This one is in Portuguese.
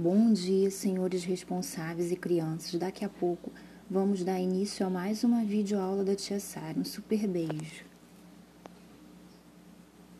Bom dia, senhores responsáveis e crianças. Daqui a pouco vamos dar início a mais uma videoaula da Tia Sara. Um super beijo.